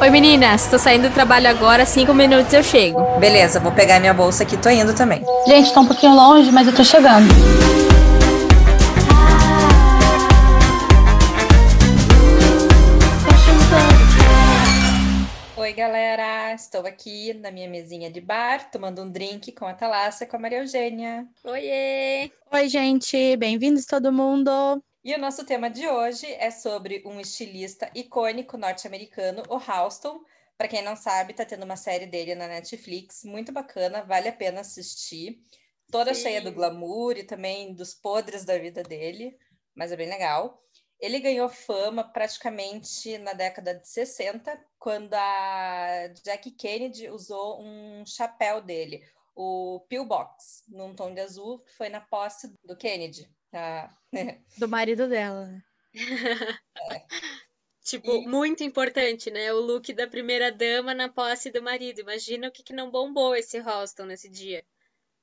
Oi meninas, tô saindo do trabalho agora, cinco minutos eu chego. Beleza, vou pegar minha bolsa aqui, tô indo também. Gente, tá um pouquinho longe, mas eu tô chegando. Oi, galera! Estou aqui na minha mesinha de bar, tomando um drink com a Thalásia e com a Maria Eugênia. Oiê! Oi, gente, bem-vindos todo mundo. E o nosso tema de hoje é sobre um estilista icônico norte-americano, o Halston. Para quem não sabe, tá tendo uma série dele na Netflix, muito bacana, vale a pena assistir. Toda Sim. cheia do glamour e também dos podres da vida dele, mas é bem legal. Ele ganhou fama praticamente na década de 60, quando a Jackie Kennedy usou um chapéu dele, o pillbox, num tom de azul, que foi na posse do Kennedy. Ah, Do marido dela, né? Tipo, E- muito importante, né? O look da primeira dama na posse do marido. Imagina o que, que não bombou esse Roston nesse dia.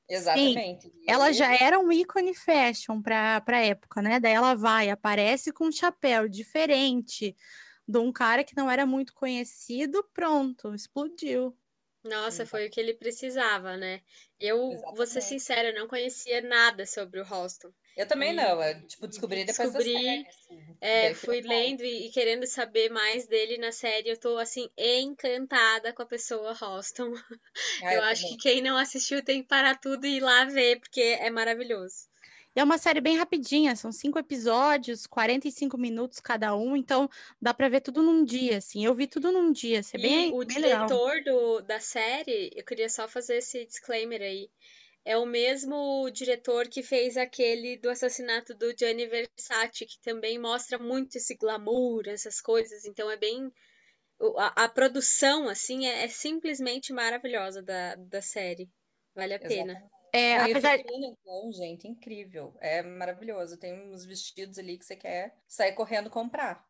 exatamente. E Ela já era um ícone fashion pra, pra época, né? Daí ela vai, aparece com um chapéu diferente de um cara que não era muito conhecido, pronto, explodiu. Nossa, foi o que ele precisava, né? Eu, vou ser Exatamente. sincera, eu não conhecia nada sobre o Roston. Eu também E- não, eu tipo, descobri depois da Descobri, série. assim. É, fui lendo e, e querendo saber mais dele na série. Eu tô, assim, encantada com a pessoa Roston. Ah, Eu acho também. que quem não assistiu tem que parar tudo e ir lá ver, porque é maravilhoso. E é uma série bem rapidinha, são cinco episódios, 45 minutos cada um, então dá pra ver tudo num dia, assim. Eu vi tudo num dia, isso é E bem, o bem legal. diretor do, da série, eu queria só fazer esse disclaimer aí. É o mesmo diretor que fez aquele do assassinato do Gianni Versace, que também mostra muito esse glamour, essas coisas. Então é bem. o- A, a produção, assim, é, é simplesmente maravilhosa da, da série. Vale a pena. É, Não, apesar, então, gente, incrível. É maravilhoso. Tem uns vestidos ali que você quer sair correndo comprar.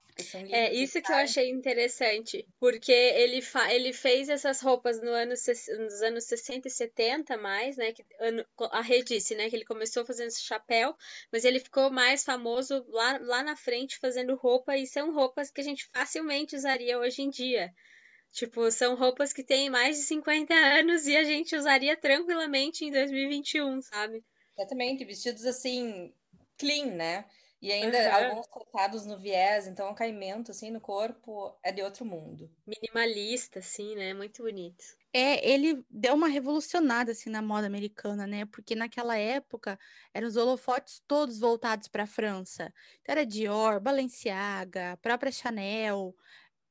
É isso que eu achei interessante, porque ele, ele fez essas roupas no ano, nos anos 60 e 70 mais, né? Que ano, a Rê disse, né? Que ele começou fazendo esse chapéu, mas ele ficou mais famoso lá, lá na frente fazendo roupa, e são roupas que a gente facilmente usaria hoje em dia. Tipo, são roupas que têm mais de 50 anos e a gente usaria tranquilamente em 2021, sabe? Exatamente, vestidos assim, clean, né? E ainda Aham. alguns cortados no viés, então o caimento assim no corpo é de outro mundo. Minimalista, assim, né? Muito bonito. é, ele deu uma revolucionada, assim, na moda americana, né? Porque naquela época eram os holofotes todos voltados para a França. Então era Dior, Balenciaga, a própria Chanel,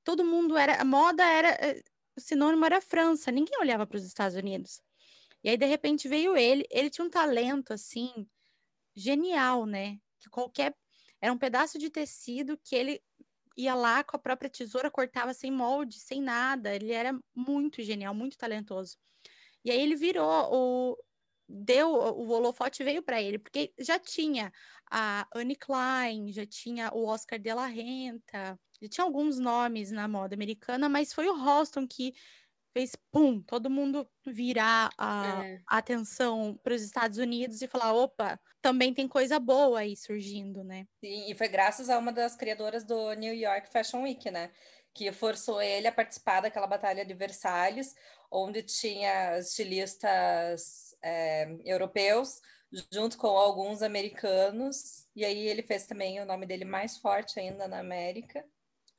todo mundo era, a moda era, eh, o sinônimo era França, ninguém olhava para os Estados Unidos. E aí, de repente, veio ele, ele tinha um talento, assim, genial, né? Que qualquer, era um pedaço de tecido que ele ia lá com a própria tesoura, cortava sem molde, sem nada. Ele era muito genial, muito talentoso. E aí ele virou o deu o holofote veio para ele, porque já tinha a Anne Klein, já tinha o Oscar de la Renta, já tinha alguns nomes na moda americana, mas foi o Halston que fez pum, todo mundo virar a, É. a atenção para os Estados Unidos e falar, opa, também tem coisa boa aí surgindo, né? Sim, e foi graças a uma das criadoras do New York Fashion Week, né? Que forçou ele a participar daquela batalha de Versalhes, onde tinha estilistas é, europeus junto com alguns americanos, e aí ele fez também o nome dele mais forte ainda na América.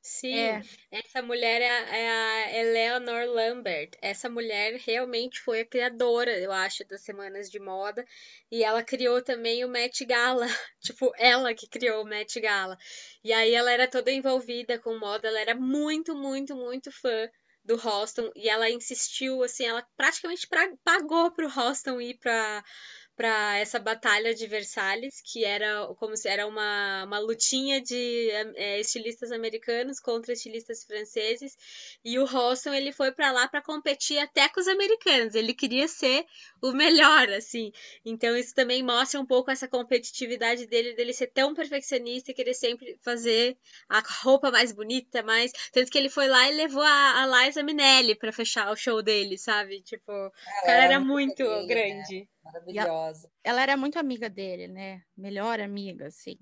Sim, É. essa mulher é a, é a Eleanor Lambert. Essa mulher realmente foi a criadora, eu acho, das semanas de moda. E ela criou também o Met Gala. Tipo, ela que criou o Met Gala. E aí ela era toda envolvida com moda, ela era muito, muito, muito fã do Halston. E ela insistiu, assim, ela praticamente pra- pagou pro Halston ir pra, para essa batalha de Versalhes, que era como se era uma, uma lutinha de é, estilistas americanos contra estilistas franceses, e o Halston ele foi para lá para competir até com os americanos, ele queria ser o melhor, assim. Então isso também mostra um pouco essa competitividade dele, dele ser tão perfeccionista e querer sempre fazer a roupa mais bonita, mais tanto que ele foi lá e levou a, a Liza Minnelli para fechar o show dele, sabe? Tipo, o cara era muito né? grande. Maravilhosa. Ela era muito amiga dele, né? Melhor amiga, assim.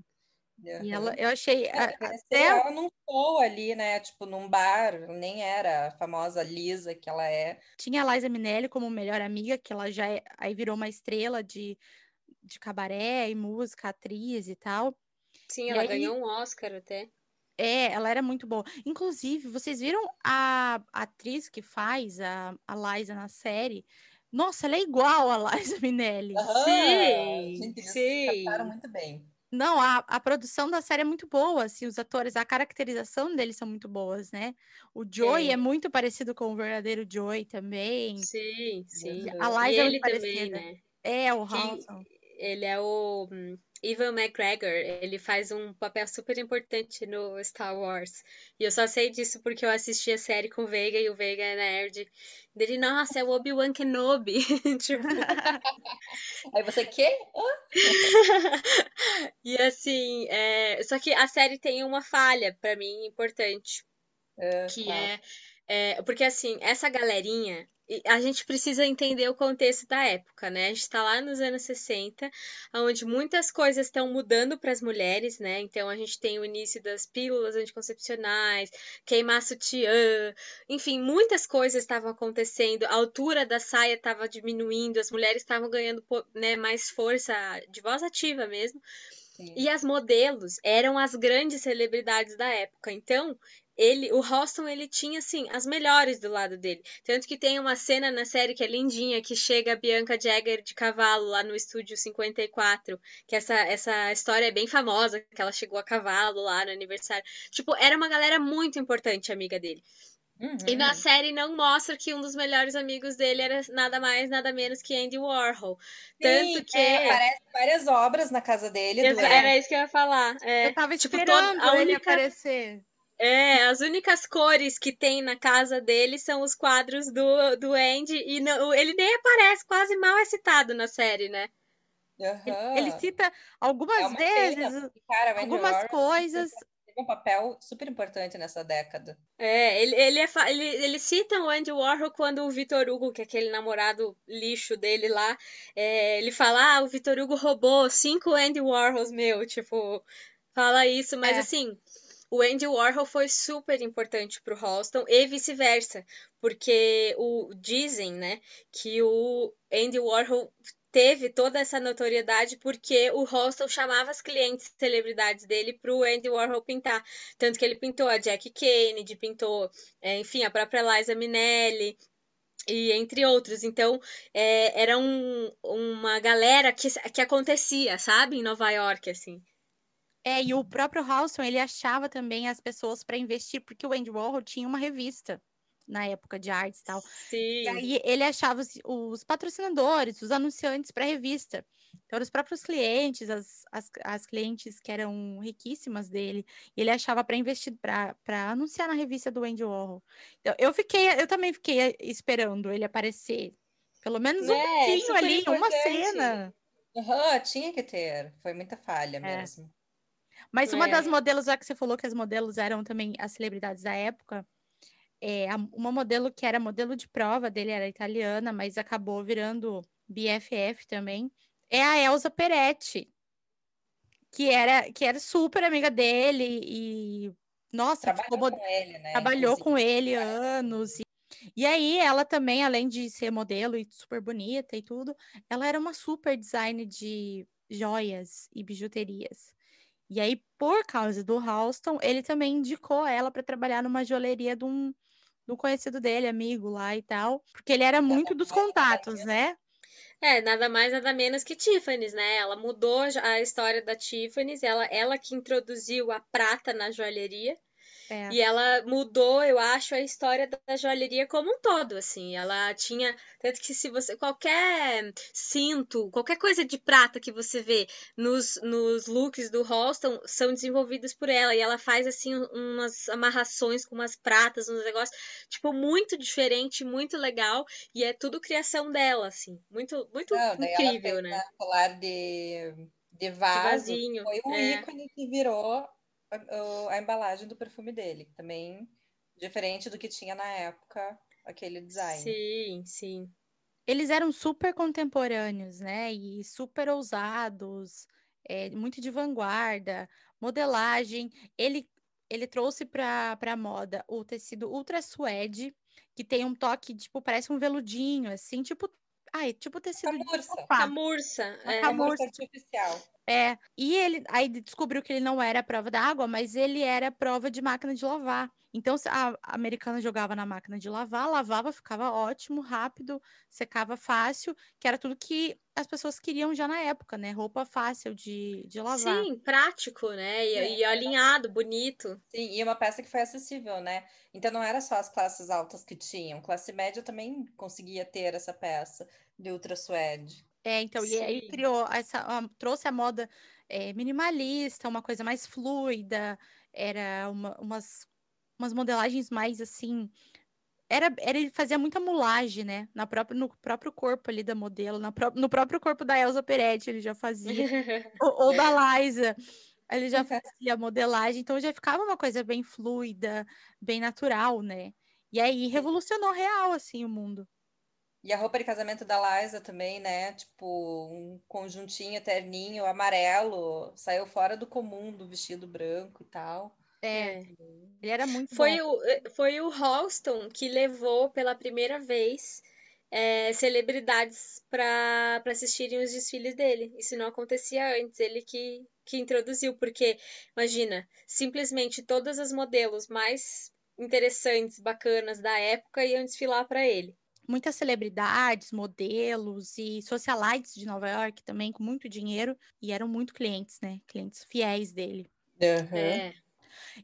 E ela, eu achei. É, a- conheceu até ela num show ali, né? Tipo, num bar, nem era a famosa Lisa que ela é. tinha a Liza Minnelli como melhor amiga, que ela já é- aí virou uma estrela de, de cabaré e música, atriz e tal. Sim, E ela aí- ganhou um Oscar até. É, ela era muito boa. Inclusive, vocês viram a atriz que faz a, a Liza na série? Nossa, ela é igual a Liza Minnelli. Aham, Sim, gente, eles sim. captaram muito bem. Não, a, a produção da série é muito boa, assim, os atores, a caracterização deles são muito boas, né? O Joey é Sim. muito parecido com o verdadeiro Joey também. Sim, sim. A E Liza é ele muito também, parecida. né? É, o Halton. Ele é o Evan McGregor. Ele faz um papel super importante no Star Wars. E eu só sei disso porque eu assisti a série com o Veiga e o Veiga é nerd. Dele, nossa, é o Obi-Wan Kenobi. Tipo, Aí você, quê? E assim, é, só que a série tem uma falha pra mim importante, Ah, que é, é, porque assim, essa galerinha, a gente precisa entender o contexto da época, né? A gente tá lá nos anos 60, onde muitas coisas estão mudando para as mulheres, né? Então a gente tem o início das pílulas anticoncepcionais, queimar sutiã, enfim, muitas coisas estavam acontecendo, a altura da saia estava diminuindo, as mulheres estavam ganhando, né, mais força de voz ativa mesmo. Sim. E as modelos eram as grandes celebridades da época. Então, ele, o Ralston, ele tinha assim as melhores do lado dele. Tanto que tem uma cena na série que é lindinha, que chega a Bianca Jagger de cavalo lá no estúdio 54, que essa essa história é bem famosa, que ela chegou a cavalo lá no aniversário. Tipo, era uma galera muito importante amiga dele. E na Uhum. série não mostra que um dos melhores amigos dele era nada mais, nada menos que Andy Warhol. Sim, Tanto que é, aparece várias obras na casa dele. Exa- era isso que eu ia falar. É, Eu tava tipo, esperando toda- a ele única- aparecer. É, as únicas cores que tem na casa dele são os quadros do, do Andy e não- ele nem aparece, quase mal é citado na série, né? Aham. Ele cita algumas É vezes cara, algumas coisas. teve um papel super importante nessa década. É, ele, ele, é ele, ele cita o Andy Warhol quando o Vitor Hugo, que é aquele namorado lixo dele lá, é, ele fala, ah, o Vitor Hugo roubou cinco Andy Warhols, meu, tipo, fala isso, mas É. assim, o Andy Warhol foi super importante pro Halston e vice-versa, porque o dizem, né, que o Andy Warhol teve toda essa notoriedade porque o Halston chamava as clientes celebridades dele pro Andy Warhol pintar. Tanto que ele pintou a Jackie Kennedy, pintou, é, enfim, a própria Liza Minnelli. E entre outros. Então, é, era um- uma galera que, que acontecia, sabe? Em Nova York, assim. É, e o próprio Halston, ele achava também as pessoas para investir, porque o Andy Warhol tinha uma revista na época de artes e tal. E Sim. aí ele achava os, os patrocinadores, os anunciantes para a revista. Então, eram os próprios clientes, as, as, as clientes que eram riquíssimas dele, e ele achava para investir, para anunciar na revista do Andy Warhol. Então, eu fiquei, eu também fiquei esperando ele aparecer. Pelo menos um É, pouquinho ali, uma importante. cena. Aham, tinha que ter. Foi muita falha É. mesmo. Mas uma É. das modelos, já que você falou que as modelos eram também as celebridades da época, é, uma modelo que era modelo de prova dele era italiana, mas acabou virando BFF também, é a Elsa Peretti, que era, que era super amiga dele e, nossa, ficou Trabalhou mo- com ele, né? trabalhou inclusive. com ele anos. E, e aí, ela também, além de ser modelo e super bonita e tudo, ela era uma super design de joias e bijuterias. E aí, por causa do Halston, ele também indicou ela para trabalhar numa joalheria de um, de um conhecido dele, amigo lá e tal, porque ele era muito dos contatos, menos. né? É, nada mais, nada menos que Tiffany's, né? Ela mudou a história da Tiffany's, ela, ela que introduziu a prata na joalheria. É. E ela mudou, eu acho, a história da joalheria como um todo, assim. Ela tinha, tanto que se você qualquer cinto, qualquer coisa de prata que você vê nos, nos looks do Halston são desenvolvidos por ela e ela faz assim umas amarrações com umas pratas, uns negócios, tipo muito diferente, muito legal e é tudo criação dela, assim. Muito muito Não, incrível, né? colar de, de De vaso. vasinho. Foi um é. ícone que virou a, a embalagem do perfume dele. Também diferente do que tinha na época, aquele design. Sim, sim. Eles eram super contemporâneos, né? E super ousados, é, muito de vanguarda. modelagem. Ele, ele trouxe para a moda o tecido ultra suede, que tem um toque, tipo, parece um veludinho, assim, tipo. Ai, tipo tecido Camurça. de. Camurça. É. camurça. Camurça artificial. É, e ele aí descobriu que ele não era prova d'água, mas ele era prova de máquina de lavar. Então se a a americana jogava na máquina de lavar, lavava, ficava ótimo, rápido, secava fácil, que era tudo que as pessoas queriam já na época, né? Roupa fácil de, de lavar. Sim, prático, né? E, É, e alinhado, bonito. Sim, e uma peça que foi acessível, né? Então não era só as classes altas que tinham, classe média também conseguia ter essa peça de ultra suede. É, então, e aí Sim. criou essa, trouxe a moda é, minimalista, uma coisa mais fluida, era uma- umas, umas modelagens mais assim. Era, era, ele fazia muita mulagem, né? Na própria, no próprio corpo ali da modelo, na pró- no próprio corpo da Elsa Peretti, ele já fazia, ou, ou da Liza, ele já fazia modelagem, então já ficava uma coisa bem fluida, bem natural, né? E aí revolucionou real, assim, o mundo. E a roupa de casamento da Liza também, né? Tipo, um conjuntinho terninho amarelo, saiu fora do comum do vestido branco e tal. É, É. ele era muito Foi bom. o, eh, foi o Halston que levou pela primeira vez eh, celebridades para para assistirem os desfiles dele. Isso não acontecia antes, ele que, que introduziu, porque, imagina, simplesmente todas as modelos mais interessantes, bacanas da época iam desfilar para ele. Muitas celebridades, modelos e socialites de Nova York também, com muito dinheiro, e eram muito clientes, né? Clientes fiéis dele. Aham. É.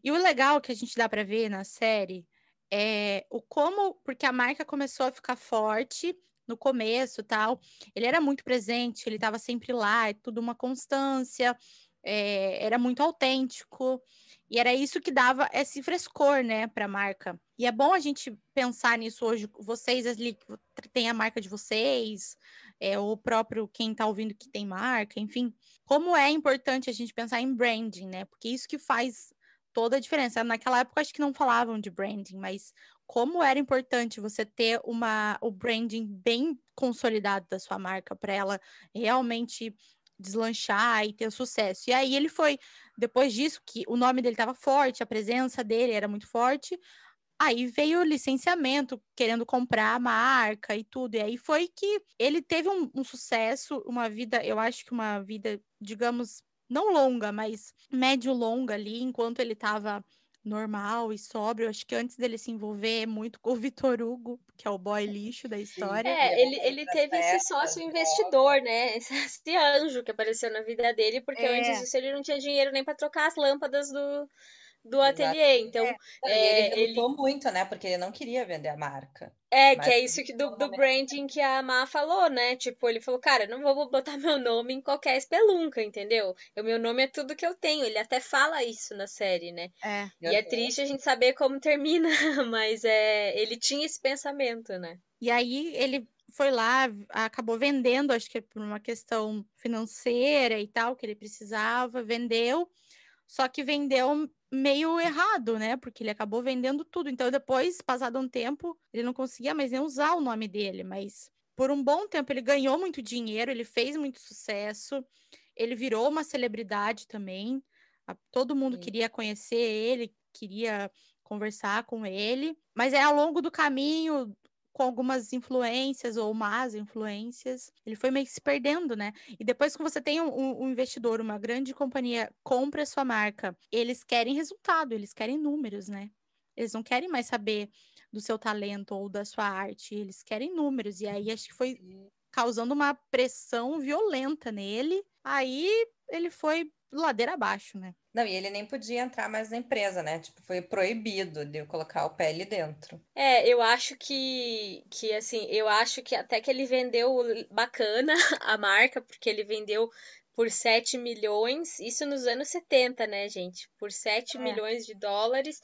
E o legal que a gente dá para ver na série é o como, porque a marca começou a ficar forte no começo, tal. Ele era muito presente, ele estava sempre lá, é tudo uma constância, é, era muito autêntico. E era isso que dava esse frescor, né, para a marca. E é bom a gente pensar nisso hoje. Vocês ali que têm a marca de vocês, é, o próprio quem está ouvindo que tem marca, enfim. Como é importante a gente pensar em branding, né? Porque isso que faz toda a diferença. Naquela época acho que não falavam de branding, mas como era importante você ter uma o branding bem consolidado da sua marca para ela realmente deslanchar e ter sucesso. E aí ele foi depois disso que o nome dele estava forte, a presença dele era muito forte. Aí veio o licenciamento, querendo comprar a marca e tudo. E aí foi que ele teve um, um sucesso, uma vida, eu acho que uma vida, digamos, não longa, mas médio-longa ali, enquanto ele estava normal e sóbrio. Acho que antes dele se envolver muito com o Vitor Hugo, que é o boy lixo da história. É, Ele ele, teve esse sócio droga. investidor, né? Esse, esse anjo que apareceu na vida dele, porque É. antes disso ele não tinha dinheiro nem para trocar as lâmpadas do, do ateliê. Então, Não, e é, ele ele, relutou muito, né? Porque ele não queria vender a marca. é, Mas que é ele isso que do, do branding que a Má falou, né? Tipo, ele falou, cara, não vou botar meu nome em qualquer espelunca, entendeu? O meu nome é tudo que eu tenho. Ele até fala isso na série, né? É. E é triste a gente saber como termina, mas é, ele tinha esse pensamento, né? E aí ele foi lá, acabou vendendo, acho que por uma questão financeira e tal, que ele precisava, vendeu, só que vendeu meio errado, né? Porque ele acabou vendendo tudo. Então, depois, passado um tempo, ele não conseguia mais nem usar o nome dele, mas por um bom tempo ele ganhou muito dinheiro, ele fez muito sucesso, ele virou uma celebridade também. Todo mundo Sim. queria conhecer ele, queria conversar com ele, mas é ao longo do caminho, com algumas influências ou más influências, ele foi meio que se perdendo, né? E depois que você tem um, um- investidor, uma grande companhia compra a sua marca, eles querem resultado, eles querem números, né? Eles não querem mais saber do seu talento ou da sua arte, eles querem números. E aí acho que foi causando uma pressão violenta nele. Aí ele foi ladeira abaixo, né? Não, e ele nem podia entrar mais na empresa, né? Tipo, foi proibido de eu colocar o pé ali dentro. É, eu acho que, que assim, eu acho que até que ele vendeu bacana a marca, porque ele vendeu por 7 milhões, isso nos anos 70, né, gente? Por 7 É. milhões de dólares,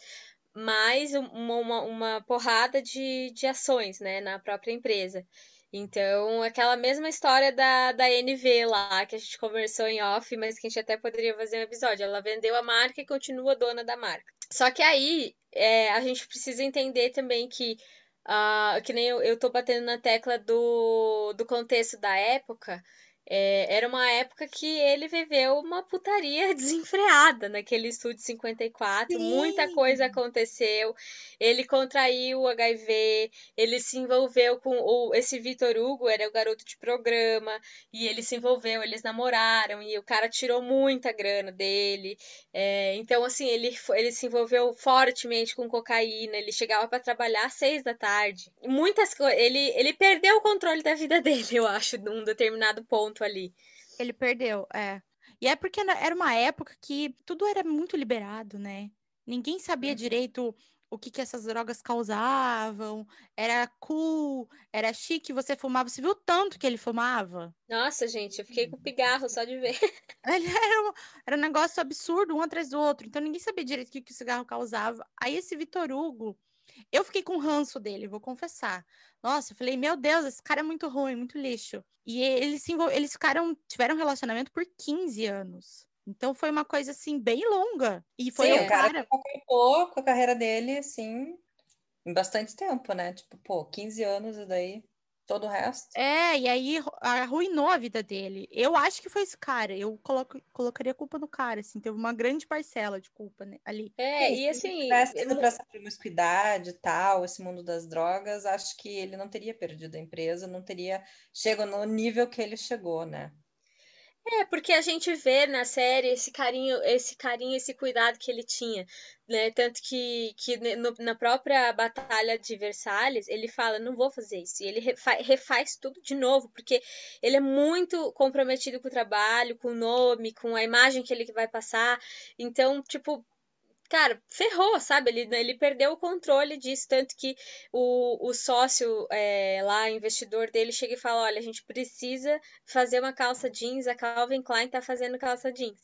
mais um- uma, uma, uma porrada de, de ações, né, na própria empresa. Então, aquela mesma história da, da NV lá, que a gente conversou em off, mas que a gente até poderia fazer um episódio. Ela vendeu a marca e continua dona da marca. Só que aí, é, a gente precisa entender também que, ah, que nem eu, eu tô batendo na tecla do, do contexto da época, é, era uma época que ele viveu uma putaria desenfreada naquele estúdio 54. Sim. Muita coisa aconteceu. Ele contraiu o HIV, ele se envolveu com o, esse Vitor Hugo, era o garoto de programa, e ele se envolveu, eles namoraram, e o cara tirou muita grana dele. É, então, assim, ele, ele se envolveu fortemente com cocaína, ele chegava para trabalhar às seis da tarde. Muitas coisas. Ele, ele perdeu o controle da vida dele, eu acho, num determinado ponto ali. Ele perdeu, é. E é porque era uma época que tudo era muito liberado, né? Ninguém sabia uhum. direito o que, que essas drogas causavam, era cool, era chique, você fumava. Você viu tanto que ele fumava? Nossa, gente, eu fiquei com pigarro só de ver. Ele era, um, era um negócio absurdo, um atrás do outro. Então ninguém sabia direito o que, que o cigarro causava. Aí esse Vitor Hugo, eu fiquei com ranço dele, vou confessar. Nossa, eu falei, meu Deus, esse cara é muito ruim, muito lixo. E eles, se envol... eles ficaram, tiveram um relacionamento por 15 anos. Então foi uma coisa assim bem longa. E foi Sim, o cara, acompanhou com a carreira dele, assim, em bastante tempo, né? Tipo, pô, 15 anos e daí todo o resto. É, e aí arruinou a vida dele. Eu acho que foi esse cara. Eu coloco, colocaria a culpa no cara, assim, teve uma grande parcela de culpa né, ali. É, e assim. Se tivesse pra essa promiscuidade e tal, esse mundo das drogas, acho que ele não teria perdido a empresa, não teria chegado no nível que ele chegou, né? É, porque a gente vê na série esse carinho, esse carinho, esse cuidado que ele tinha, né? Tanto que, que no, na própria batalha de Versalhes, ele fala, não vou fazer isso. E ele refaz, refaz tudo de novo, porque ele é muito comprometido com o trabalho, com o nome, com a imagem que ele vai passar. Então, tipo, cara, ferrou, sabe? Ele, ele perdeu o controle disso, tanto que o, o sócio é, lá, investidor dele, chega e fala: olha, a gente precisa fazer uma calça jeans, a Calvin Klein tá fazendo calça jeans.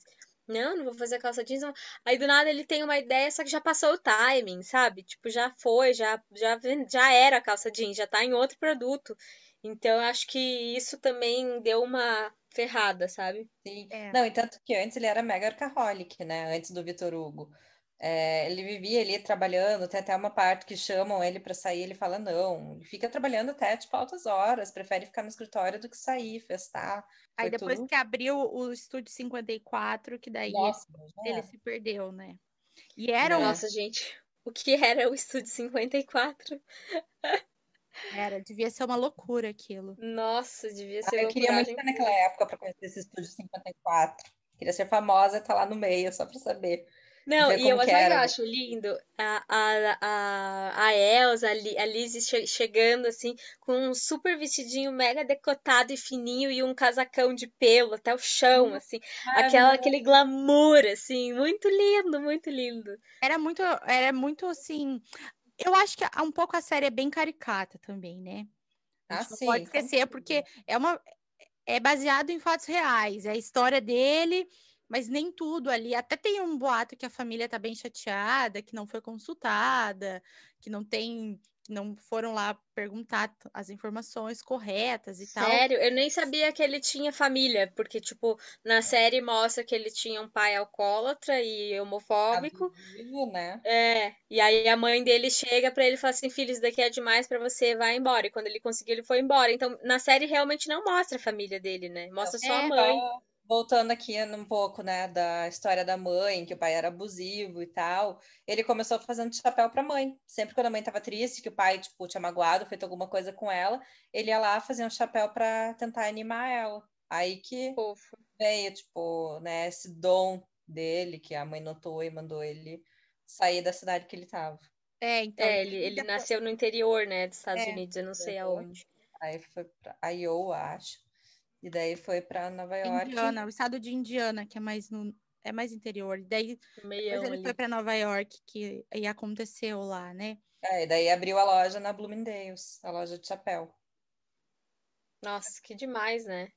Não, não vou fazer calça jeans. Não. Aí do nada ele tem uma ideia, só que já passou o timing, sabe? Tipo, já foi, já, já, já era a calça jeans, já tá em outro produto. Então, eu acho que isso também deu uma ferrada, sabe? Sim. É. Não, e tanto que antes ele era mega arcaholic, né? Antes do Vitor Hugo. É, ele vivia ali trabalhando, tem até uma parte que chamam ele para sair, ele fala não, ele fica trabalhando até tipo altas horas, prefere ficar no escritório do que sair, festar. Aí depois tudo... que abriu o estúdio 54, que daí Nossa, ele, ele se perdeu, né? E era Nossa, gente, o que era o estúdio 54? Era, devia ser uma loucura aquilo. Nossa, devia ser ah, Eu queria muito estar naquela época para conhecer esse estúdio 54. Queria ser famosa e estar tá lá no meio, só para saber. Não, e eu, eu acho lindo a, a, a, a Elsa, a Liz che chegando assim, com um super vestidinho mega decotado e fininho e um casacão de pelo até o chão, hum, assim. Aquela, aquele glamour, assim, muito lindo, muito lindo. Era muito, era muito assim. Eu acho que um pouco a série é bem caricata também, né? Ah, sim, pode esquecer, porque é uma. É baseado em fatos reais. É a história dele mas nem tudo ali. Até tem um boato que a família tá bem chateada, que não foi consultada, que não tem, que não foram lá perguntar as informações corretas e Sério? tal. Sério? Eu nem sabia que ele tinha família, porque, tipo, na série mostra que ele tinha um pai alcoólatra e homofóbico. Abusivo, né? É. E aí a mãe dele chega para ele e fala assim: filho, isso daqui é demais para você, vai embora. E quando ele conseguiu, ele foi embora. Então, na série realmente não mostra a família dele, né? Mostra só é, a mãe. Tá voltando aqui um pouco, né, da história da mãe, que o pai era abusivo e tal, ele começou fazendo chapéu para a mãe. Sempre quando a mãe estava triste, que o pai, tipo, tinha magoado, feito alguma coisa com ela, ele ia lá fazer um chapéu para tentar animar ela. Aí que Ufa. veio, tipo, né, esse dom dele, que a mãe notou e mandou ele sair da cidade que ele estava. É, então. É, ele, ele nasceu no interior, né, dos Estados é, Unidos, eu não sei aonde. Aí foi pra Iowa, acho. E daí foi para Nova York. Indiana, o estado de Indiana, que é mais no é mais interior. E daí depois ele ali. foi para Nova York, que aí aconteceu lá, né? É, e daí abriu a loja na Bloomingdale's, a loja de chapéu. Nossa, que demais, né?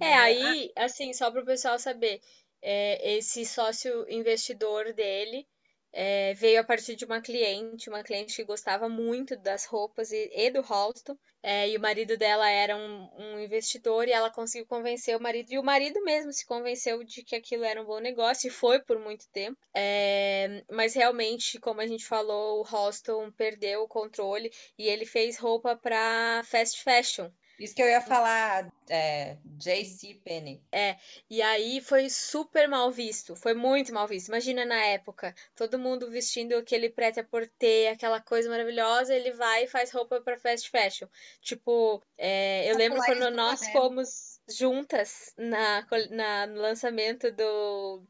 É, aí, assim, só para o pessoal saber, é, esse sócio investidor dele é, veio a partir de uma cliente, uma cliente que gostava muito das roupas e, e do Halston. É, e o marido dela era um, um, investidor e ela conseguiu convencer o marido. E o marido mesmo se convenceu de que aquilo era um bom negócio e foi por muito tempo. É, mas realmente, como a gente falou, o Halston perdeu o controle e ele fez roupa para fast fashion. Isso que eu ia falar, é, JC Penny. É, e aí foi super mal visto, foi muito mal visto. Imagina na época, todo mundo vestindo aquele prêt-à-porter, aquela coisa maravilhosa, ele vai e faz roupa para fast fashion. Tipo, é, eu lembro quando nós fomos juntas na, na, no lançamento do,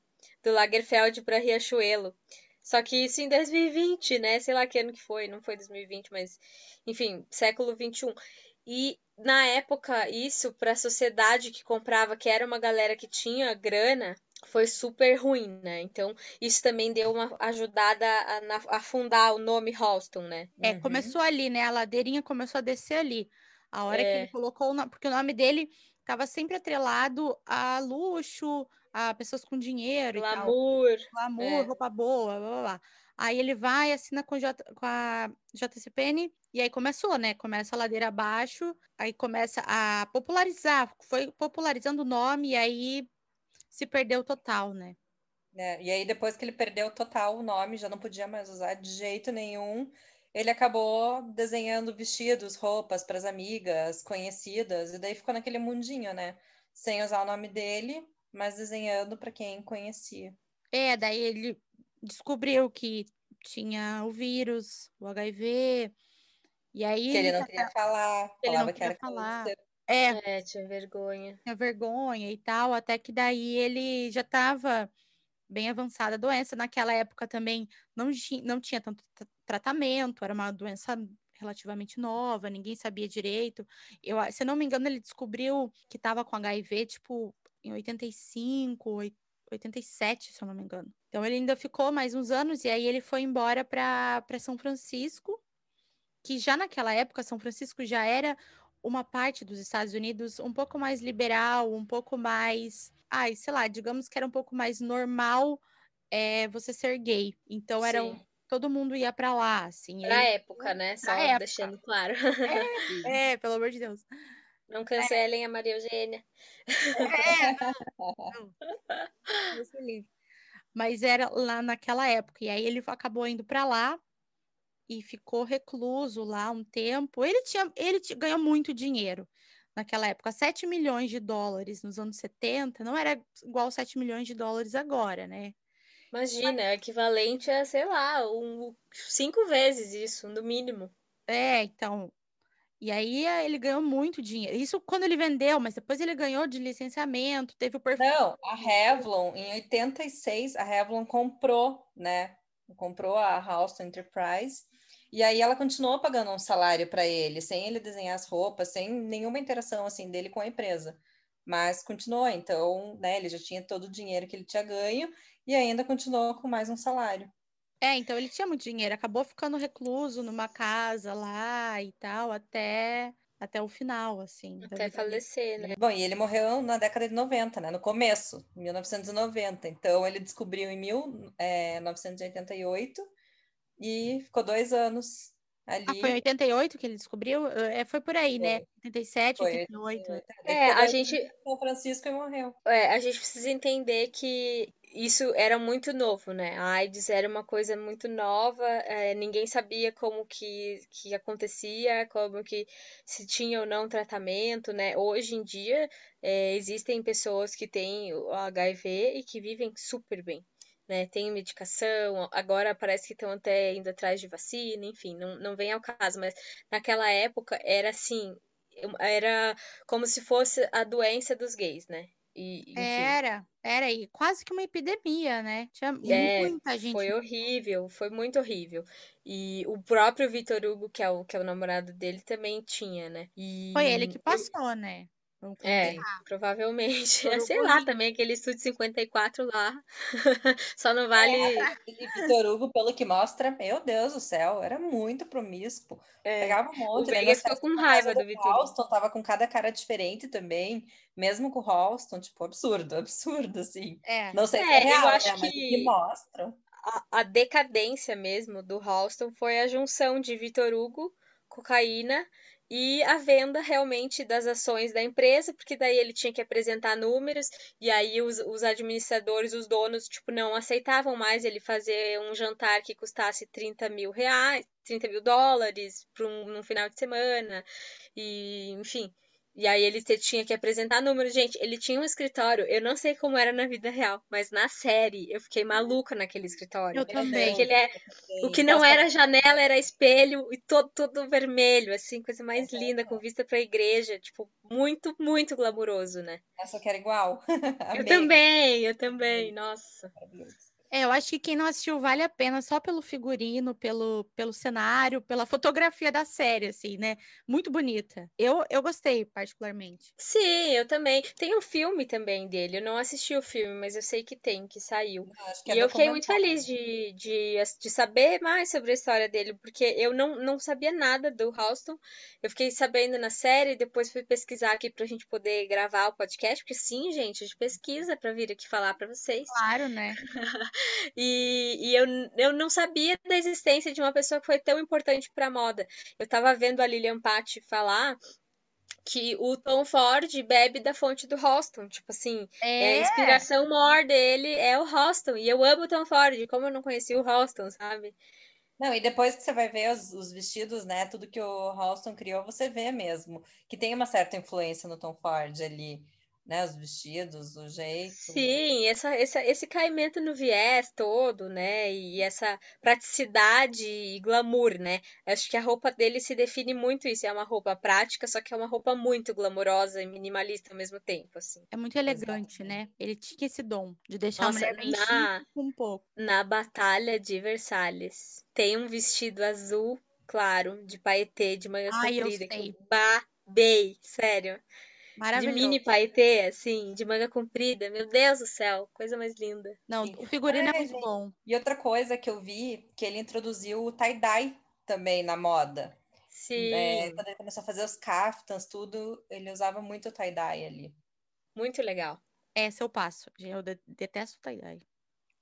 do Lagerfeld para Riachuelo. Só que isso em 2020, né? Sei lá que ano que foi, não foi 2020, mas enfim, século 21. E na época, isso para a sociedade que comprava, que era uma galera que tinha grana, foi super ruim, né? Então, isso também deu uma ajudada a, a fundar o nome Halston, né? É, uhum. começou ali, né? A ladeirinha começou a descer ali. A hora é. que ele colocou o nome, porque o nome dele estava sempre atrelado a luxo, a pessoas com dinheiro Glamour. e tal. Glamour, é. roupa boa, blá, blá, blá. Aí ele vai, assina com, J, com a JCPN, e aí começou, né? Começa a ladeira abaixo, aí começa a popularizar, foi popularizando o nome, e aí se perdeu total, né? É, e aí, depois que ele perdeu total o nome, já não podia mais usar de jeito nenhum. Ele acabou desenhando vestidos, roupas para as amigas, conhecidas, e daí ficou naquele mundinho, né? Sem usar o nome dele, mas desenhando para quem conhecia. É, daí ele descobriu que tinha o vírus, o HIV, e aí... Que ele não queria falar, ele falava que era falar. É, é, tinha vergonha. Tinha vergonha e tal, até que daí ele já estava bem avançada a doença. Naquela época também não, não tinha tanto tratamento, era uma doença relativamente nova, ninguém sabia direito. Eu, se não me engano, ele descobriu que estava com HIV, tipo, em 85, 87, se eu não me engano. Então ele ainda ficou mais uns anos e aí ele foi embora para São Francisco, que já naquela época São Francisco já era uma parte dos Estados Unidos um pouco mais liberal, um pouco mais, ai, sei lá, digamos que era um pouco mais normal é, você ser gay. Então era um, todo mundo ia para lá, assim. Na época, né? Só época. deixando claro. É, é, pelo amor de Deus. Não cancelem é. a Maria Eugênia. É, não, não. Mas era lá naquela época. E aí ele acabou indo para lá e ficou recluso lá um tempo. Ele tinha, ele ganhou muito dinheiro naquela época, 7 milhões de dólares nos anos 70, não era igual 7 milhões de dólares agora, né? Imagina, é equivalente a, sei lá, um, cinco vezes isso, no mínimo. É, então, e aí eh, ele ganhou muito dinheiro. Isso quando ele vendeu, mas depois ele ganhou de licenciamento, teve o perfume. Não, a Revlon, em 86, a Revlon comprou, né? Comprou a House Enterprise. E aí ela continuou pagando um salário para ele, sem ele desenhar as roupas, sem nenhuma interação assim dele com a empresa. Mas continuou, então, né, ele já tinha todo o dinheiro que ele tinha ganho e ainda continuou com mais um salário. É, então ele tinha muito dinheiro, acabou ficando recluso numa casa lá e tal, até até o final, assim. Até falecer, né? Bom, e ele morreu na década de 90, né? No começo, 1990. Então, ele descobriu em 1988 é, e ficou dois anos ali. Ah, foi em 88 que ele descobriu? É, foi por aí, né? foi. né? 87, foi, 88. É, a gente. São Francisco e morreu. É, a gente precisa entender que isso era muito novo, né? A AIDS era uma coisa muito nova, é, ninguém sabia como que, que acontecia, como que se tinha ou não tratamento, né? Hoje em dia é, existem pessoas que têm o HIV e que vivem super bem. Né, tem medicação, agora parece que estão até indo atrás de vacina, enfim, não, não vem ao caso, mas naquela época era assim, era como se fosse a doença dos gays, né? E, era, era e quase que uma epidemia, né? Tinha é, muita gente. Foi horrível, foi muito horrível. E o próprio Vitor Hugo, que é o, que é o namorado dele, também tinha, né? E... Foi ele que passou, né? É, provavelmente. É, sei lá também, aquele estúdio 54 lá. Só não vale. É, Vitor Hugo, pelo que mostra, meu Deus do céu, era muito promíscuo. É. Pegava um monte. O Veiga ficou com raiva do Vitor Hugo. tava com cada cara diferente também, mesmo com o Halston, tipo, absurdo, absurdo, assim. É. Não sei se é, é real, eu acho né, que... que mostram. A, a decadência mesmo do Halston foi a junção de Vitor Hugo, cocaína e a venda realmente das ações da empresa, porque daí ele tinha que apresentar números, e aí os, os administradores, os donos, tipo, não aceitavam mais ele fazer um jantar que custasse 30 mil reais, 30 mil dólares para um, um final de semana, e enfim. E aí ele tinha que apresentar números. Gente, ele tinha um escritório, eu não sei como era na vida real, mas na série eu fiquei maluca naquele escritório. Eu também. Porque ele é, o que não era janela era espelho e todo, todo vermelho, assim, coisa mais linda, com vista pra igreja. Tipo, muito, muito glamuroso, né? Essa eu quero igual. eu também, eu também, nossa. Maravilhoso. É, eu acho que quem não assistiu vale a pena só pelo figurino, pelo, pelo cenário, pela fotografia da série, assim, né? Muito bonita. Eu, eu gostei, particularmente. Sim, eu também. Tem um filme também dele. Eu não assisti o filme, mas eu sei que tem, que saiu. Acho que é E eu fiquei muito feliz de, de, de saber mais sobre a história dele, porque eu não, não sabia nada do Halston. Eu fiquei sabendo na série, depois fui pesquisar aqui pra gente poder gravar o podcast, porque sim, gente, a gente pesquisa pra vir aqui falar pra vocês. Claro, né? E, e eu, eu não sabia da existência de uma pessoa que foi tão importante para a moda. Eu estava vendo a Lilian Patti falar que o Tom Ford bebe da fonte do Halston. Tipo assim, é, a inspiração maior dele é o Halston. E eu amo o Tom Ford, como eu não conhecia o Halston, sabe? Não, e depois que você vai ver os, os vestidos, né? Tudo que o Halston criou, você vê mesmo que tem uma certa influência no Tom Ford ali, né? Os vestidos, o jeito. Sim, essa, essa, esse caimento no viés todo, né? E essa praticidade e glamour, né? Acho que a roupa dele se define muito isso. É uma roupa prática, só que é uma roupa muito glamourosa e minimalista ao mesmo tempo, assim. É muito elegante, né? Ele tinha esse dom de deixar Nossa, a mulher na- um pouco. Na Batalha de Versalhes, tem um vestido azul claro, de paetê, de manga Ai, eu comprida, que sei. eu babei, sério. De Maravilhoso. mini paetê, assim, de manga comprida. Meu Deus do céu, coisa mais linda. Não, Sim. o figurino é É, muito bom. E outra coisa que eu vi, que ele introduziu o tie-dye também na moda. Sim, É, quando ele começou a fazer os caftans, tudo, ele usava muito o tie-dye ali. muito legal. Essa eu passo. Gente, Eu de- detesto tie-dye.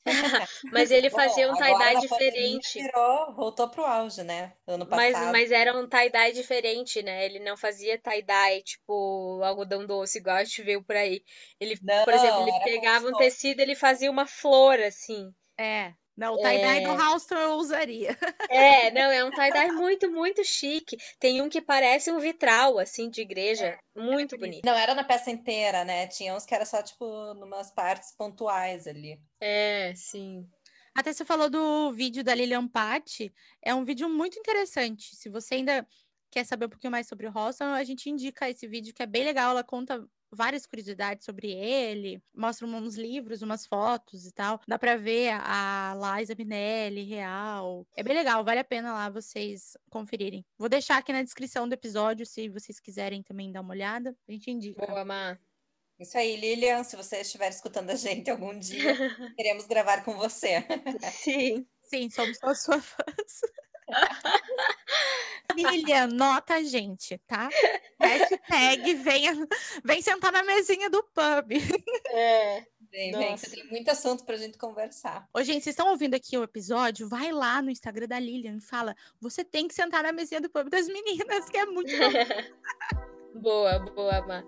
Mas ele Bom, fazia um agora tie-dye diferente. Virou, voltou pro auge, né? Ano Mas, passado. mas era um tie-dye diferente, né? Ele não fazia tie-dye, tipo, algodão doce, igual a gente viu por aí. Ele, Não, por exemplo, ele pegava um tecido, ele fazia uma flor, assim. É. Não, o tie-dye do É. Halston eu usaria. É, não, é um tie-dye muito, muito chique. Tem um que parece um vitral, assim, de igreja. Muito bonito. Não era na peça inteira, né? Tinha uns que era só, tipo, numas partes pontuais ali. É, sim. Até você falou do vídeo da Lilian Patti. É um vídeo muito interessante. Se você ainda quer saber um pouquinho mais sobre o Halston, a gente indica esse vídeo que é bem legal. Ela conta várias curiosidades sobre ele, mostra uns livros, umas fotos e tal. Dá pra ver a Liza Minelli real. É bem legal, vale a pena lá vocês conferirem. Vou deixar aqui na descrição do episódio, se vocês quiserem também dar uma olhada. A gente indica. Boa, Má. Isso aí, Lilian, se você estiver escutando a gente algum dia, queremos gravar com você. Sim. Sim, somos todos suas fãs. Lilian, nota a gente, tá? Hashtag venha, vem sentar na mesinha do pub. É. Vem, vem, tem muito assunto pra gente conversar. Ô, gente, vocês estão ouvindo aqui o episódio? Vai lá no Instagram da Lilian e fala: você tem que sentar na mesinha do pub das meninas, que é muito bom. Boa, boa, Má.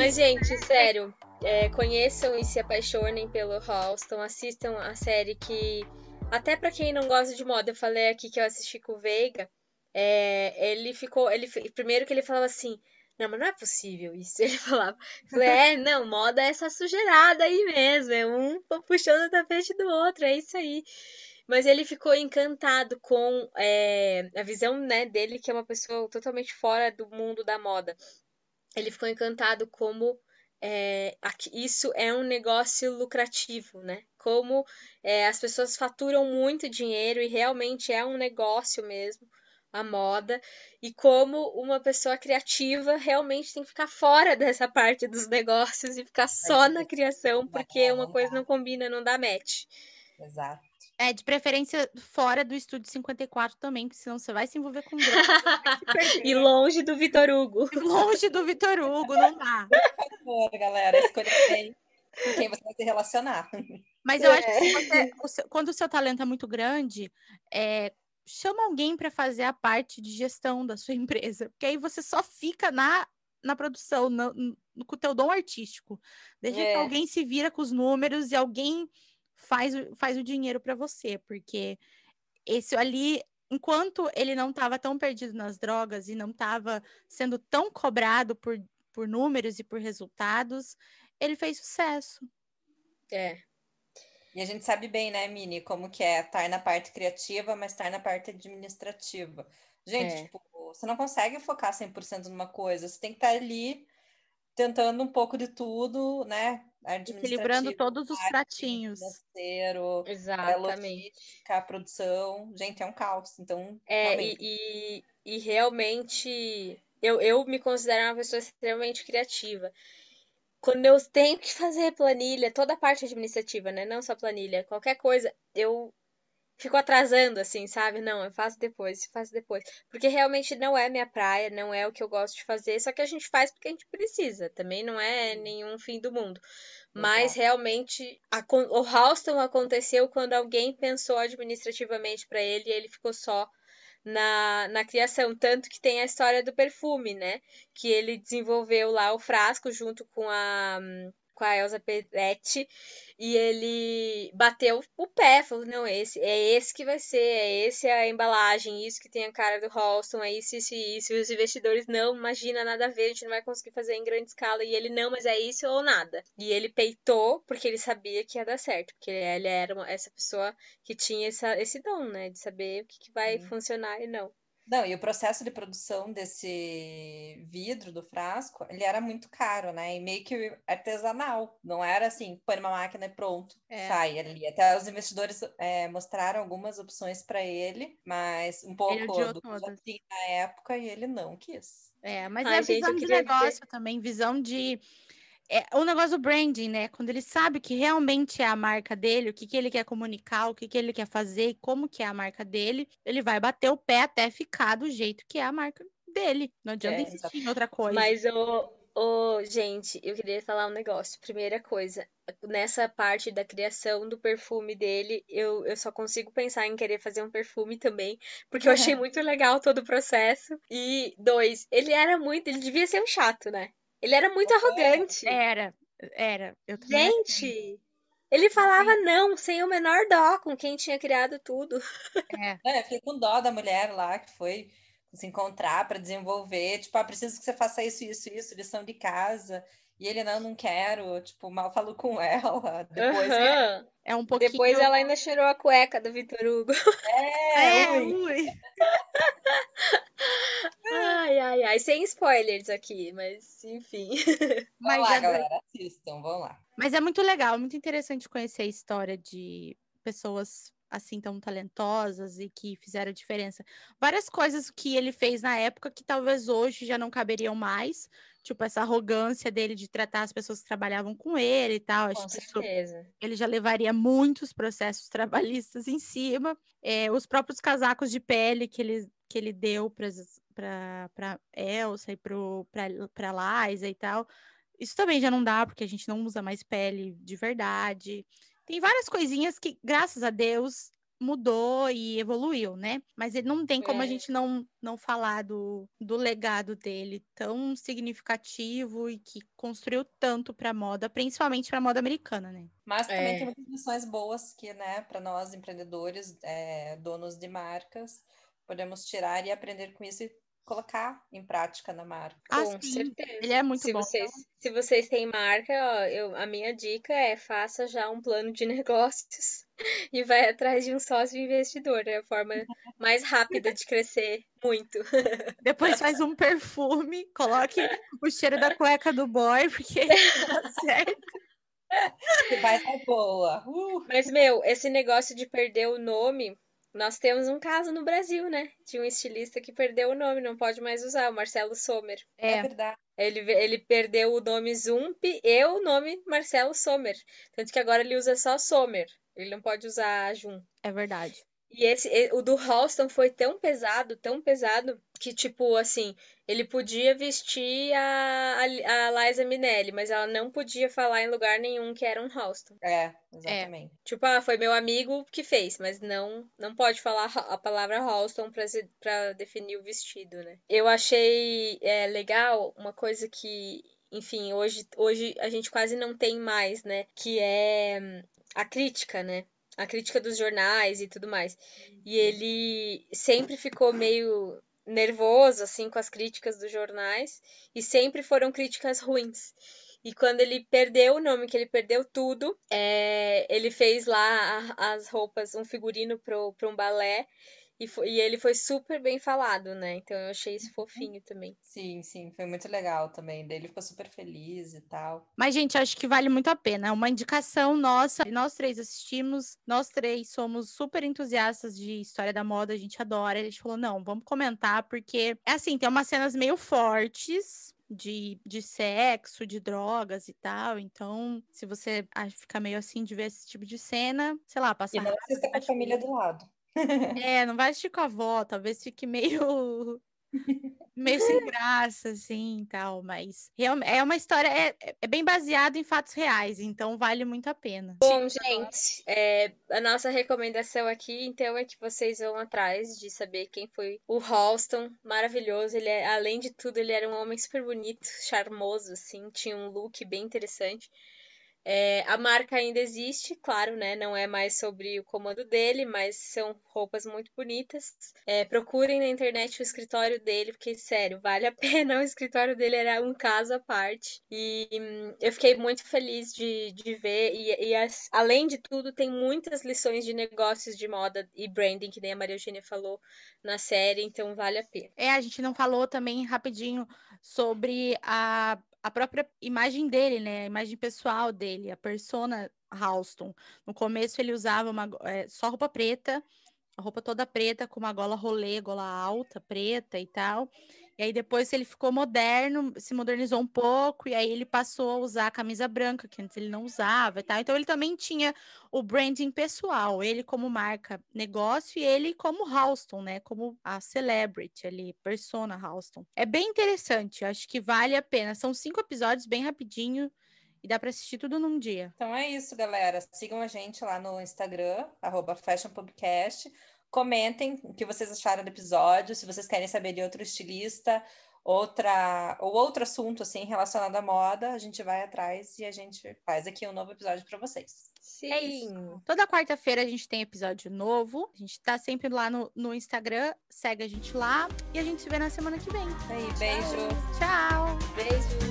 Mas, gente, sério, é, conheçam e se apaixonem pelo Halston, assistam a série que, até pra quem não gosta de moda, eu falei aqui que eu assisti com o Veiga, é, ele ficou, ele, primeiro que ele falava assim, não, mas não é possível isso. Ele falava. É, não, moda é essa sujeirada aí mesmo. É um puxando o tapete do outro, é isso aí. Mas ele ficou encantado com é, a visão né, dele, que é uma pessoa totalmente fora do mundo da moda. Ele ficou encantado como é, isso é um negócio lucrativo, né? Como é, as pessoas faturam muito dinheiro e realmente é um negócio mesmo, a moda e como uma pessoa criativa realmente tem que ficar fora dessa parte dos negócios e ficar só na criação, porque uma coisa não combina, não dá match. Exato. É, de preferência fora do estúdio 54 também, porque senão você vai se envolver com droga. E longe do Vitor Hugo. Longe do Vitor Hugo, não dá. Por favor, galera, escolha bem com quem você vai se relacionar. Mas eu acho que É. você- o seu- quando o seu talento é muito grande, é, chama alguém para fazer a parte de gestão da sua empresa, porque aí você só fica na na produção, no, no, com o teu dom artístico. Deixa É. que alguém se vira com os números e alguém faz, o- faz o dinheiro para você, porque esse ali, enquanto ele não estava tão perdido nas drogas e não estava sendo tão cobrado por, por números e por resultados, ele fez sucesso. É. E a gente sabe bem, né, Mini, como que é estar na parte criativa, mas estar na parte administrativa. Gente, É. tipo, você não consegue focar 100% numa coisa, você tem que estar ali tentando um pouco de tudo, né? Equilibrando todos os pratinhos. financeiro, é, Exatamente. logística, produção. Gente, é um caos. Então, É, realmente, e, e, e realmente eu, eu me considero uma pessoa extremamente criativa. Quando eu tenho que fazer planilha, toda a parte administrativa, né? Não só planilha, qualquer coisa, eu fico atrasando, assim, sabe? Não, eu faço depois, faço depois. Porque realmente não é minha praia, não é o que eu gosto de fazer, só que a gente faz porque a gente precisa. Também não é nenhum fim do mundo. Mas Exato. realmente acon- o Halston aconteceu quando alguém pensou administrativamente para ele e ele ficou só na, na criação. Tanto que tem a história do perfume, né? Que ele desenvolveu lá o frasco junto com a, com a Elsa Peretti e ele bateu o pé, falou: não, esse é esse que vai ser, é esse a embalagem, isso que tem a cara do Halston, é isso, isso e isso. E os investidores, não, imagina, nada a ver, a gente não vai conseguir fazer em grande escala. E ele, não, mas é isso ou nada. E ele peitou porque ele sabia que ia dar certo, porque ele era uma- essa pessoa que tinha essa, esse dom, né, de saber o que, que vai funcionar e não. Não, e o processo de produção desse vidro do frasco, ele era muito caro, né? E meio que artesanal. Não era assim, põe numa máquina e pronto, É. sai ali. Até os investidores é, mostraram algumas opções para ele, mas um pouco do que já todas. tinha na época e ele não quis. É, mas Ai, é gente, visão de negócio também, visão de. É, o negócio do branding, né? Quando ele sabe que realmente é a marca dele, o que, que ele quer comunicar, o que, que ele quer fazer e como que é a marca dele, ele vai bater o pé até ficar do jeito que é a marca dele. Não adianta É, insistir em outra coisa. Mas, ô, ô, gente, eu queria falar um negócio. Primeira coisa, nessa parte da criação do perfume dele, eu, eu só consigo pensar em querer fazer um perfume também, porque eu achei muito legal todo o processo. E, dois, ele era muito, ele devia ser um chato, né? Ele era muito arrogante. Era, era. Gente, ele falava não, sem o menor dó com quem tinha criado tudo. É. Não, eu fiquei com dó da mulher lá que foi se encontrar para desenvolver, tipo, ah, preciso que você faça isso, isso, isso, lição de casa. E ele, não, não quero, tipo, mal falou com ela. Depois, Aham. É um pouquinho. Depois ela ainda cheirou a cueca do Vitor Hugo. é, É, ui. ui. Ai, ai, ai, sem spoilers aqui, mas enfim. Mas Vamos lá, é- galera, assistam, vamos lá. Mas é muito legal, muito interessante conhecer a história de pessoas assim tão talentosas e que fizeram a diferença. Várias coisas que ele fez na época que talvez hoje já não caberiam mais, tipo essa arrogância dele de tratar as pessoas que trabalhavam com ele e tal. Acho Com que isso certeza. ele já levaria muitos processos trabalhistas em cima. É, os próprios casacos de pele que ele, que ele deu para Elsa e para Liza e tal. Isso também já não dá, porque a gente não usa mais pele de verdade. Tem várias coisinhas que, graças a Deus, mudou e evoluiu, né? Mas ele não tem como a É. gente não, não falar do, do legado dele tão significativo e que construiu tanto para moda, principalmente para moda americana, né? Mas também É. tem muitas lições boas que, né, para nós empreendedores, é, donos de marcas, podemos tirar e aprender com isso e colocar em prática na marca. Ah, Com sim, certeza. Ele é muito Se bom. vocês, se vocês têm marca, ó, eu, a minha dica é faça já um plano de negócios e vai atrás de um sócio investidor. É a forma mais rápida de crescer muito. Depois faz um perfume, coloque o cheiro da cueca do boy, porque dá certo. Que vai ser boa. Uh! Mas, meu, esse negócio de perder o nome, nós temos um caso no Brasil, né? De um estilista que perdeu o nome, não pode mais usar, o Marcelo Sommer. É, É, verdade. Ele, ele perdeu o nome Zump e o nome Marcelo Sommer. Tanto que agora ele usa só Sommer. Ele não pode usar Jun. é verdade. E esse, o do Halston foi tão pesado, tão pesado, que, tipo, assim, ele podia vestir a, a, a Liza Minelli, mas ela não podia falar em lugar nenhum que era um Halston. É, exatamente. É. Tipo, ah, foi meu amigo que fez, mas não não pode falar a palavra Halston pra, pra definir o vestido, né? Eu achei é, legal uma coisa que enfim, hoje, hoje a gente quase não tem mais, né? Que é a crítica, né? A crítica dos jornais e tudo mais. E ele sempre ficou meio nervoso, assim, com as críticas dos jornais. E sempre foram críticas ruins. E quando ele perdeu o nome, que ele perdeu tudo, é, ele fez lá as roupas, um figurino para um balé e, foi, e ele foi super bem falado, né? Então eu achei isso uhum. fofinho também. Sim, sim, foi muito legal também. Daí ele ficou super feliz e tal. Mas, gente, acho que vale muito a pena. É uma indicação nossa. Nós três assistimos, nós três somos super entusiastas de história da moda, a gente adora. A gente falou, não, vamos comentar, porque é assim, tem umas cenas meio fortes, de, de sexo, de drogas e tal. Então, se você fica meio assim de ver esse tipo de cena, sei lá, passar. E não assista com a família do lado. É, não vai assistir com a avó, talvez fique meio meio sem graça, assim, tal, mas é uma história, é, é bem baseado em fatos reais, então vale muito a pena. Bom, gente, é, a nossa recomendação aqui, então, é que vocês vão atrás de saber quem foi o Halston, maravilhoso, ele é, além de tudo, ele era um homem super bonito, charmoso, assim, tinha um look bem interessante, é, a marca ainda existe, claro, né? Não é mais sobre o comando dele, mas são roupas muito bonitas. É, procurem na internet o escritório dele, porque, sério, vale a pena. O escritório dele era um caso à parte. E hum, eu fiquei muito feliz de, de ver. E, e as, além de tudo, tem muitas lições de negócios de moda e branding, que nem a Maria Eugênia falou na série, então vale a pena. É, a gente não falou também rapidinho sobre a a própria imagem dele, né? A imagem pessoal dele, a persona Halston. No começo ele usava uma, é, só roupa preta, a roupa toda preta, com uma gola rolê, gola alta, preta e tal. E aí depois ele ficou moderno, se modernizou um pouco, e aí ele passou a usar a camisa branca, que antes ele não usava e tal. Então ele também tinha o branding pessoal, ele como marca negócio e ele como Halston, né? Como a celebrity ali, persona Halston. É bem interessante, acho que vale a pena. São cinco episódios bem rapidinho. E dá para assistir tudo num dia. Então é isso, galera. Sigam a gente lá no Instagram, arroba. Comentem o que vocês acharam do episódio, se vocês querem saber de outro estilista, outra ou outro assunto assim relacionado à moda, a gente vai atrás e a gente faz aqui um novo episódio para vocês. Sim. É isso. Toda quarta-feira a gente tem episódio novo. A gente tá sempre lá no, no Instagram. Segue a gente lá e a gente se vê na semana que vem. Aí, beijo. Tchau. Beijo.